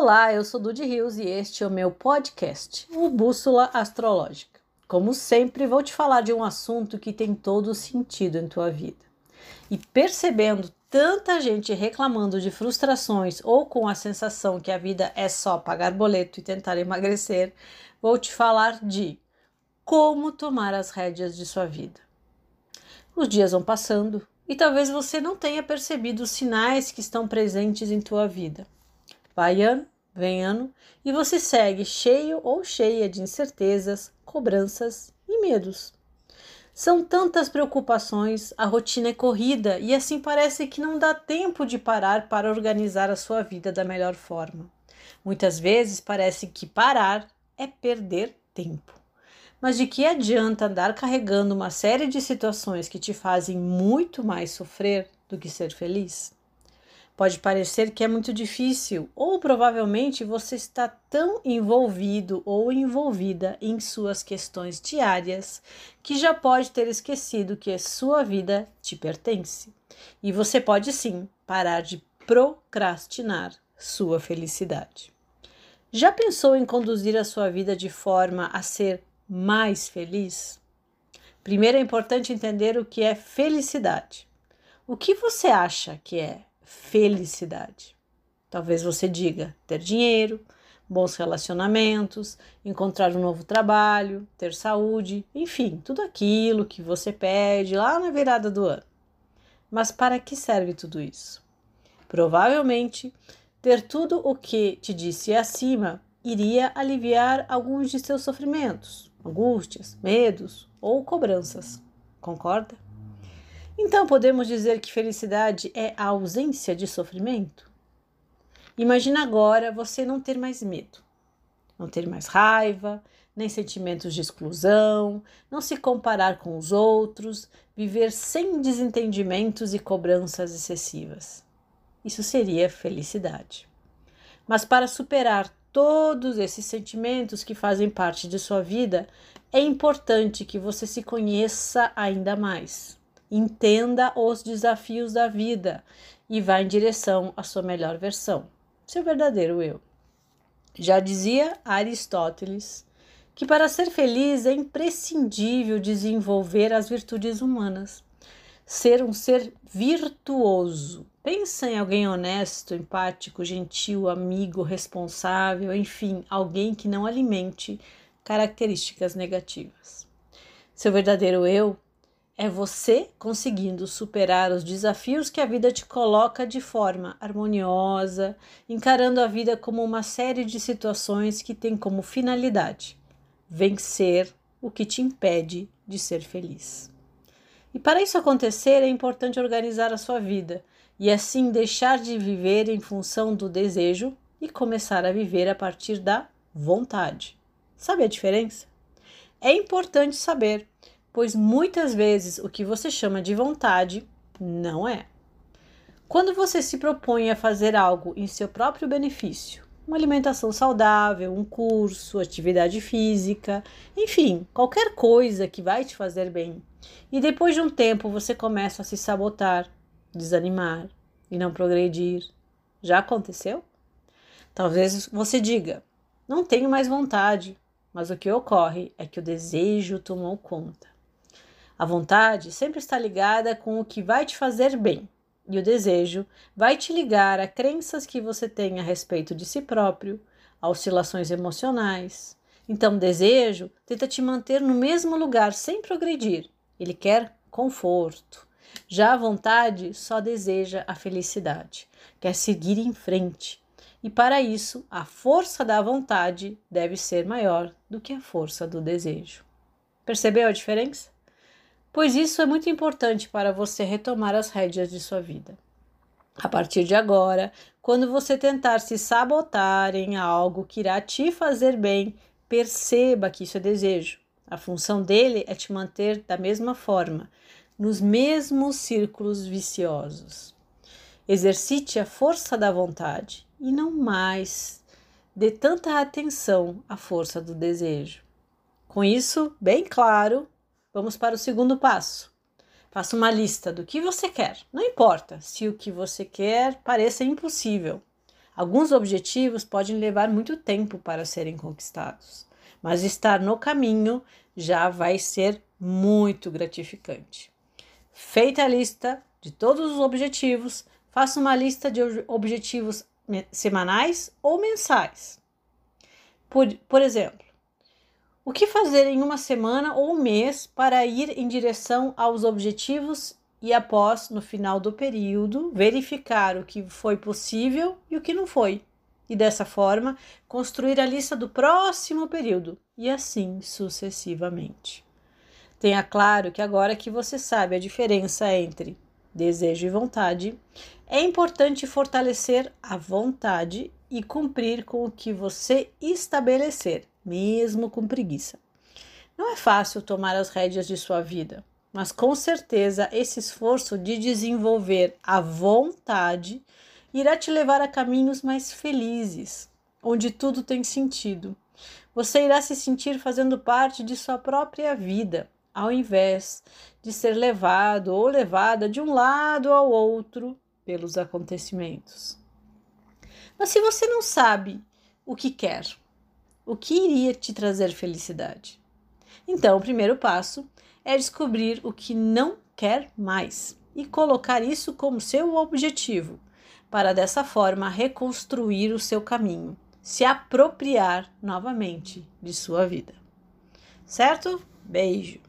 Olá, eu sou Dudy Rios e este é o meu podcast, o Bússola Astrológica. Como sempre, vou te falar de um assunto que tem todo sentido em tua vida. E percebendo tanta gente reclamando de frustrações ou com a sensação que a vida é só pagar boleto e tentar emagrecer, vou te falar de como tomar as rédeas de sua vida. Os dias vão passando e talvez você não tenha percebido os sinais que estão presentes em tua vida Vai ano, vem ano, e você segue cheio ou cheia de incertezas, cobranças e medos. São tantas preocupações, a rotina é corrida e assim parece que não dá tempo de parar para organizar a sua vida da melhor forma. Muitas vezes parece que parar é perder tempo. Mas de que adianta andar carregando uma série de situações que te fazem muito mais sofrer do que ser feliz? Pode parecer que é muito difícil, ou provavelmente você está tão envolvido ou envolvida em suas questões diárias que já pode ter esquecido que sua vida te pertence. E você pode sim parar de procrastinar sua felicidade. Já pensou em conduzir a sua vida de forma a ser mais feliz? Primeiro é importante entender o que é felicidade. O que você acha que é felicidade. Talvez você diga ter dinheiro, bons relacionamentos, encontrar um novo trabalho, ter saúde, enfim, tudo aquilo que você pede lá na virada do ano. Mas para que serve tudo isso? Provavelmente, ter tudo o que te disse acima iria aliviar alguns de seus sofrimentos, angústias, medos ou cobranças. Concorda? Então podemos dizer que felicidade é a ausência de sofrimento? Imagina agora você não ter mais medo, não ter mais raiva, nem sentimentos de exclusão, não se comparar com os outros, viver sem desentendimentos e cobranças excessivas. Isso seria felicidade. Mas para superar todos esses sentimentos que fazem parte de sua vida, é importante que você se conheça ainda mais entenda os desafios da vida e vá em direção à sua melhor versão, seu verdadeiro eu. Já dizia Aristóteles que para ser feliz é imprescindível desenvolver as virtudes humanas, ser um ser virtuoso. Pensa em alguém honesto, empático, gentil, amigo, responsável, enfim, alguém que não alimente características negativas. Seu verdadeiro eu é você conseguindo superar os desafios que a vida te coloca de forma harmoniosa, encarando a vida como uma série de situações que tem como finalidade vencer o que te impede de ser feliz. E para isso acontecer, é importante organizar a sua vida e assim deixar de viver em função do desejo e começar a viver a partir da vontade. Sabe a diferença? É importante saber pois muitas vezes o que você chama de vontade não é. Quando você se propõe a fazer algo em seu próprio benefício, uma alimentação saudável, um curso, atividade física, enfim, qualquer coisa que vai te fazer bem, e depois de um tempo você começa a se sabotar, desanimar e não progredir, já aconteceu? Talvez você diga: não tenho mais vontade, mas o que ocorre é que o desejo tomou conta. A vontade sempre está ligada com o que vai te fazer bem, e o desejo vai te ligar a crenças que você tem a respeito de si próprio, a oscilações emocionais. Então, o desejo tenta te manter no mesmo lugar sem progredir. Ele quer conforto. Já a vontade só deseja a felicidade, quer seguir em frente. E para isso, a força da vontade deve ser maior do que a força do desejo. Percebeu a diferença? Pois isso é muito importante para você retomar as rédeas de sua vida. A partir de agora, quando você tentar se sabotar em algo que irá te fazer bem, perceba que isso é desejo. A função dele é te manter da mesma forma, nos mesmos círculos viciosos. Exercite a força da vontade e não mais dê tanta atenção à força do desejo. Com isso bem claro, Vamos para o segundo passo. Faça uma lista do que você quer. Não importa se o que você quer pareça impossível. Alguns objetivos podem levar muito tempo para serem conquistados, mas estar no caminho já vai ser muito gratificante. Feita a lista de todos os objetivos, faça uma lista de objetivos semanais ou mensais. Por, por exemplo, o que fazer em uma semana ou um mês para ir em direção aos objetivos e, após, no final do período, verificar o que foi possível e o que não foi, e dessa forma construir a lista do próximo período e assim sucessivamente. Tenha claro que agora que você sabe a diferença entre desejo e vontade, é importante fortalecer a vontade e cumprir com o que você estabelecer, mesmo com preguiça. Não é fácil tomar as rédeas de sua vida, mas com certeza esse esforço de desenvolver a vontade irá te levar a caminhos mais felizes, onde tudo tem sentido. Você irá se sentir fazendo parte de sua própria vida, ao invés de ser levado ou levada de um lado ao outro pelos acontecimentos. Mas se você não sabe o que quer, o que iria te trazer felicidade? Então, o primeiro passo é descobrir o que não quer mais e colocar isso como seu objetivo, para dessa forma reconstruir o seu caminho, se apropriar novamente de sua vida. Certo? Beijo!